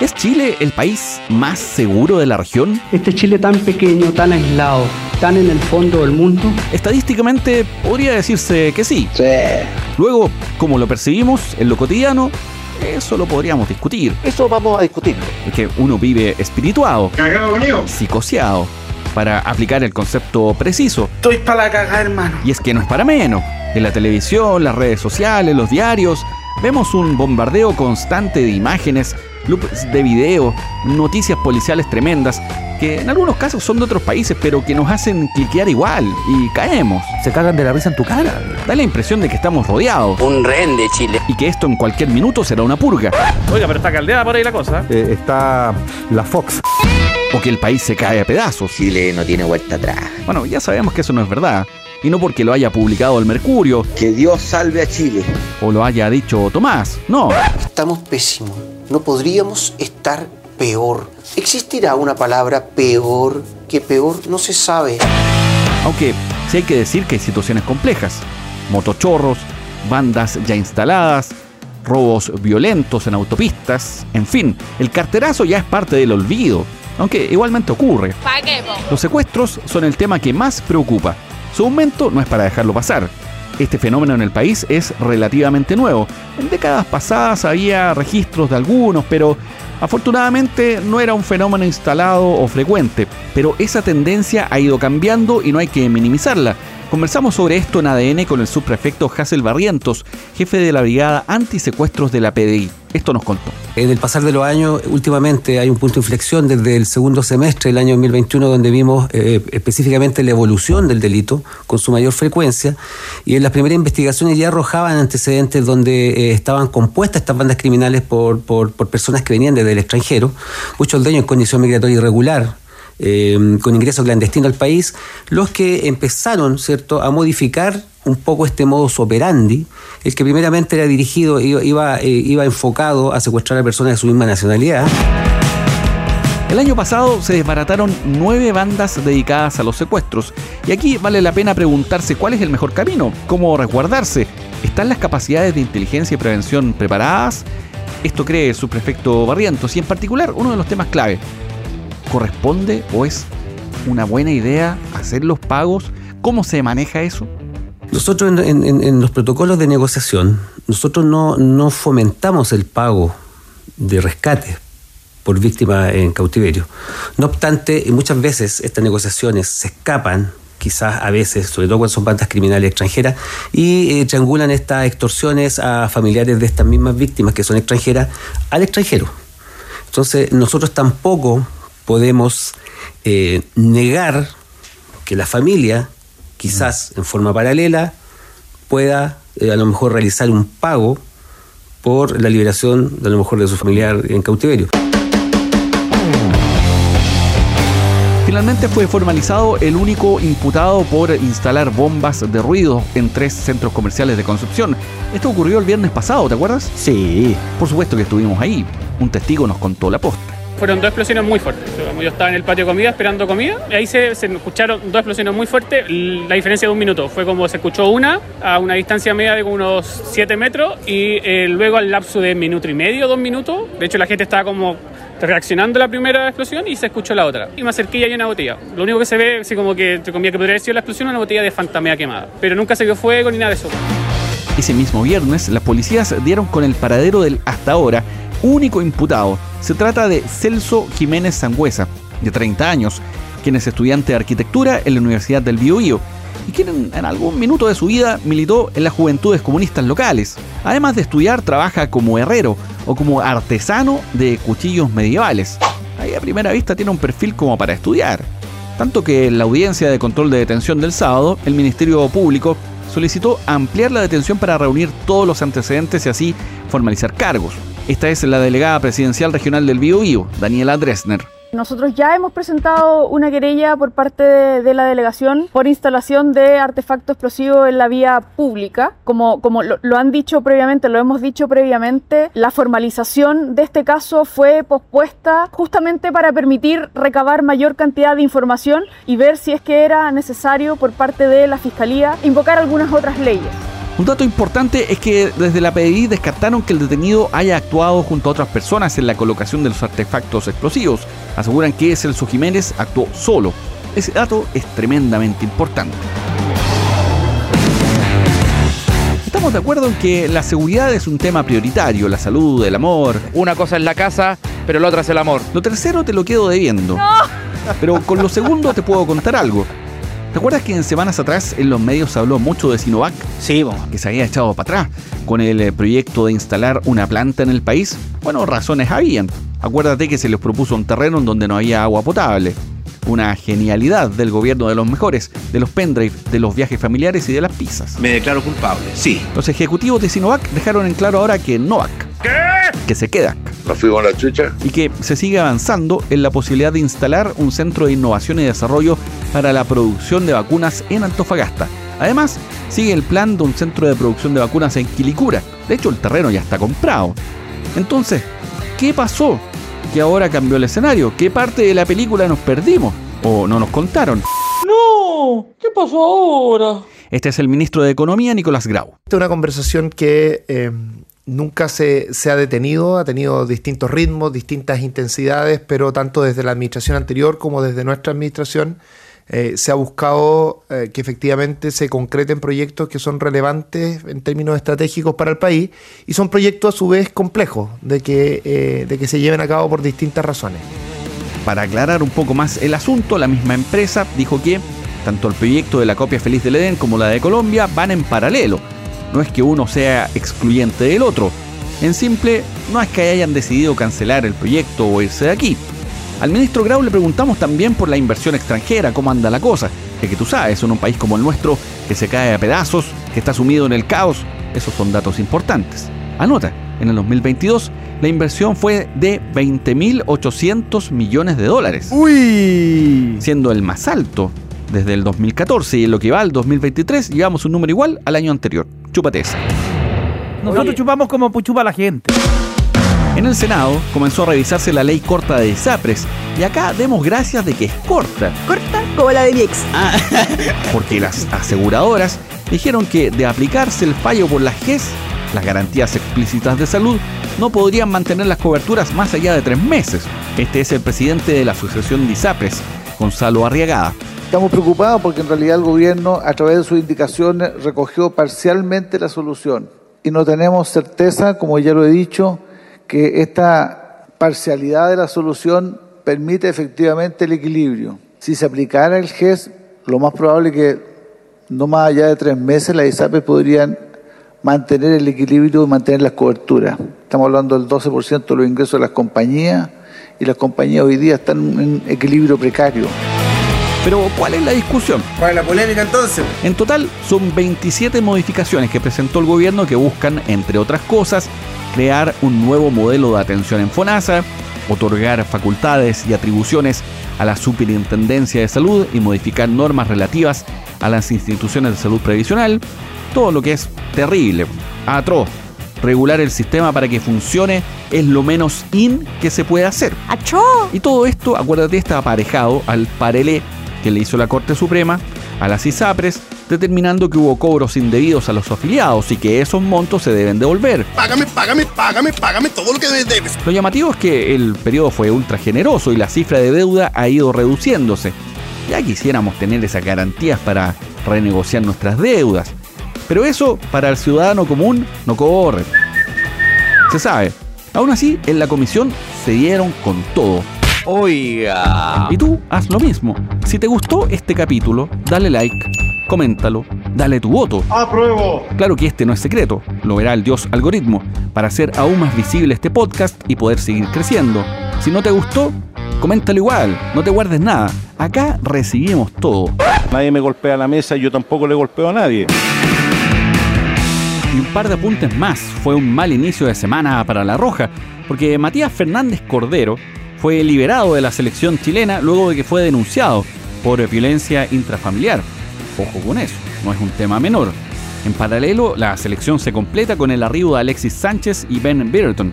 ¿Es Chile el país más seguro de la región? Este Chile tan pequeño, tan aislado, tan en el fondo del mundo. Estadísticamente podría decirse que sí. Sí. Luego, como lo percibimos en lo cotidiano, eso lo podríamos discutir. Eso vamos a discutirlo. Es que uno vive espirituado, Cagado mío. psicoseado, para aplicar el concepto preciso. Estoy para la cagada, hermano. Y es que no es para menos. En la televisión, las redes sociales, los diarios, vemos un bombardeo constante de imágenes, loops de video, noticias policiales tremendas, que en algunos casos son de otros países, pero que nos hacen cliquear igual y caemos. Se cagan de la risa en tu cara. Da la impresión de que estamos rodeados Un rehén de Chile. y que esto en cualquier minuto será una purga, Oiga, pero está caldeada por ahí la cosa. Eh, está la Fox. o que el país se cae a pedazos. Chile no tiene vuelta atrás. Bueno, ya sabemos que eso no es verdad. Y no porque lo haya publicado el Mercurio Que Dios salve a Chile. o lo haya dicho Tomás. No, Estamos pésimos. No podríamos estar peor. ¿Existirá una palabra peor que peor? No se sabe. Aunque sí hay que decir que hay situaciones complejas. Motochorros, bandas ya instaladas, robos violentos en autopistas, en fin, el carterazo ya es parte del olvido, aunque igualmente ocurre. Los secuestros son el tema que más preocupa. Su aumento no es para dejarlo pasar. Este fenómeno en el país es relativamente nuevo. En décadas pasadas había registros de algunos, pero afortunadamente no era un fenómeno instalado o frecuente. Pero esa tendencia ha ido cambiando y no hay que minimizarla. Conversamos sobre esto en ADN con el subprefecto Hassel Barrientos, jefe de la Brigada Antisecuestros de la PDI. Esto nos contó. En el pasar de los años, últimamente hay un punto de inflexión desde el segundo semestre del año 2021, donde vimos eh, específicamente la evolución del delito con su mayor frecuencia. Y en las primeras investigaciones ya arrojaban antecedentes donde eh, estaban compuestas estas bandas criminales por, por, por personas que venían desde el extranjero, muchos de ellos en condición migratoria irregular, eh, con ingreso clandestino al país, los que empezaron ¿cierto? a modificar un poco este modus operandi, el que primeramente era dirigido, iba, iba, eh, iba enfocado a secuestrar a personas de su misma nacionalidad. El año pasado se desbarataron nueve bandas dedicadas a los secuestros. Y aquí vale la pena preguntarse cuál es el mejor camino, cómo resguardarse. ¿Están las capacidades de inteligencia y prevención preparadas? Esto cree el subprefecto Barrientos y en particular uno de los temas clave. ¿Corresponde o es una buena idea hacer los pagos? ¿Cómo se maneja eso? Nosotros en, los protocolos de negociación, nosotros no, no fomentamos el pago de rescate por víctima en cautiverio. No obstante, muchas veces estas negociaciones se escapan, quizás a veces, sobre todo cuando son bandas criminales extranjeras, y eh, triangulan estas extorsiones a familiares de estas mismas víctimas que son extranjeras al extranjero. Entonces, nosotros tampoco podemos eh, negar que la familia, quizás en forma paralela, pueda eh, a lo mejor realizar un pago por la liberación de a lo mejor de su familiar en cautiverio. Finalmente fue formalizado el único imputado por instalar bombas de ruido en tres centros comerciales de Concepción. Esto ocurrió el viernes pasado, ¿te acuerdas? Sí. Por supuesto que estuvimos ahí. Un testigo nos contó la posta. Fueron dos explosiones muy fuertes. Yo estaba en el patio de comida esperando comida y ahí se, escucharon dos explosiones muy fuertes. La diferencia de un minuto fue como se escuchó una a una distancia media de unos 7 metros y eh, luego al lapso de minuto y medio, dos minutos. De hecho, la gente estaba como reaccionando a la primera explosión y se escuchó la otra. Y me acerqué y hay una botella. Lo único que se ve, así como que entre comillas, que podría haber sido la explosión, una botella de fantamea quemada. Pero nunca se vio fuego ni nada de eso. Ese mismo viernes, las policías dieron con el paradero del hasta ahora único imputado. Se trata de Celso Jiménez Sangüesa, de 30 años, quien es estudiante de arquitectura en la Universidad del Biobío y quien en, algún minuto de su vida militó en las juventudes comunistas locales. Además de estudiar, trabaja como herrero o como artesano de cuchillos medievales. Ahí a primera vista tiene un perfil como para estudiar. Tanto que en la audiencia de control de detención del sábado, el Ministerio Público solicitó ampliar la detención para reunir todos los antecedentes y así formalizar cargos. Esta es la delegada presidencial regional del Biobío, Daniela Dresner. Nosotros ya hemos presentado una querella por parte de, la delegación por instalación de artefacto explosivo en la vía pública. Como, como lo han dicho previamente, lo hemos dicho previamente, la formalización de este caso fue pospuesta justamente para permitir recabar mayor cantidad de información y ver si es que era necesario por parte de la Fiscalía invocar algunas otras leyes. Un dato importante es que desde la PDI descartaron que el detenido haya actuado junto a otras personas en la colocación de los artefactos explosivos. Aseguran que Celso Jiménez actuó solo. Ese dato es tremendamente importante. Estamos de acuerdo en que la seguridad es un tema prioritario, la salud, el amor. Una cosa es la casa, pero la otra es el amor. Lo tercero te lo quedo debiendo. Pero con lo segundo te puedo contar algo. ¿Te acuerdas que en semanas atrás en los medios se habló mucho de Sinovac? Sí, bueno. Que se había echado para atrás con el eh, proyecto de instalar una planta en el país. Bueno, razones habían. Acuérdate que se les propuso un terreno en donde no había agua potable. Una genialidad del gobierno de los mejores, de los pendrive, de los viajes familiares y de las pizzas. Me declaro culpable, sí. Los ejecutivos de Sinovac dejaron en claro ahora que Novak, ¿Qué? que se queda, Nos fuimos a la chucha. y que se sigue avanzando en la posibilidad de instalar un centro de innovación y desarrollo para la producción de vacunas en Antofagasta. Además, sigue el plan de un centro de producción de vacunas en Quilicura. De hecho, el terreno ya está comprado. Entonces, ¿qué pasó? Que ahora cambió el escenario. ¿Qué parte de la película nos perdimos? ¿O no nos contaron? No, ¿qué pasó ahora? Este es el ministro de Economía, Nicolás Grau. Esta es una conversación que eh, nunca se, se ha detenido, ha tenido distintos ritmos, distintas intensidades, pero tanto desde la administración anterior como desde nuestra administración eh, se ha buscado eh, que efectivamente se concreten proyectos que son relevantes en términos estratégicos para el país y son proyectos a su vez complejos de que, eh, de que se lleven a cabo por distintas razones. Para aclarar un poco más el asunto, la misma empresa dijo que tanto el proyecto de la copia feliz del Edén como la de Colombia van en paralelo. No es que uno sea excluyente del otro. En simple, no es que hayan decidido cancelar el proyecto o irse de aquí. Al ministro Grau le preguntamos también por la inversión extranjera, cómo anda la cosa, que, que tú sabes, en un país como el nuestro, que se cae a pedazos, que está sumido en el caos, esos son datos importantes. Anota, en el 2022 la inversión fue de 20.800 millones de dólares. ¡Uy! Siendo el más alto desde el 2014 y en lo que va al 2023 llevamos un número igual al año anterior. Chúpate esa. Nosotros chupamos como chupa la gente. En el Senado comenzó a revisarse la ley corta de ISAPRES y acá demos gracias de que es corta, Corta como la de mi ex. porque las aseguradoras dijeron que de aplicarse el fallo por las GES, las garantías explícitas de salud, no podrían mantener las coberturas más allá de tres meses. Este es el presidente de la Asociación de ISAPRES, Gonzalo Arriagada. Estamos preocupados porque en realidad el gobierno, a través de sus indicaciones, recogió parcialmente la solución. Y no tenemos certeza, como ya lo he dicho, que esta parcialidad de la solución permite efectivamente el equilibrio. Si se aplicara el GES, lo más probable es que no más allá de tres meses las ISAPES podrían mantener el equilibrio y mantener las coberturas. Estamos hablando del 12% de los ingresos de las compañías y las compañías hoy día están en equilibrio precario. Pero, ¿cuál es la discusión? ¿Cuál es la polémica entonces? En total, son 27 modificaciones que presentó el gobierno que buscan, entre otras cosas, crear un nuevo modelo de atención en FONASA, otorgar facultades y atribuciones a la Superintendencia de Salud y modificar normas relativas a las instituciones de salud previsional, todo lo que es terrible, atroz. Regular el sistema para que funcione es lo menos in que se puede hacer. ¡Achó! Y todo esto, acuérdate, está aparejado al parelé que le hizo la Corte Suprema a las ISAPRES, determinando que hubo cobros indebidos a los afiliados y que esos montos se deben devolver. Págame, págame, págame, págame todo lo que debes. Lo llamativo es que el periodo fue ultra generoso y la cifra de deuda ha ido reduciéndose. Ya quisiéramos tener esas garantías para renegociar nuestras deudas. Pero eso para el ciudadano común no corre. Se sabe. Aún así, en la comisión se dieron con todo. Oiga. Y tú haz lo mismo. Si te gustó este capítulo, dale like, coméntalo, dale tu voto. ¡Apruebo! Claro que este no es secreto, lo verá el dios algoritmo, para hacer aún más visible este podcast y poder seguir creciendo. Si no te gustó, coméntalo igual, no te guardes nada. Acá recibimos todo. Nadie me golpea la mesa y yo tampoco le golpeo a nadie. Y un par de apuntes más. Fue un mal inicio de semana para La Roja, porque Matías Fernández Cordero fue liberado de la selección chilena luego de que fue denunciado por violencia intrafamiliar. Ojo con eso, no es un tema menor. En paralelo, la selección se completa con el arribo de Alexis Sánchez y Ben Beaverton.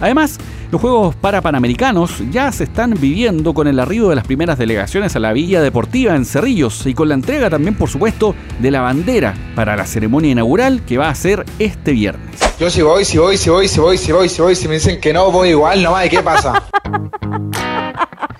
Además, los Juegos Parapanamericanos ya se están viviendo con el arribo de las primeras delegaciones a la Villa Deportiva en Cerrillos y con la entrega también, por supuesto, de la bandera para la ceremonia inaugural que va a ser este viernes. Yo si voy, si voy, si voy, si voy, si voy, si voy, si me dicen que no, voy igual nomás, ¿y qué pasa?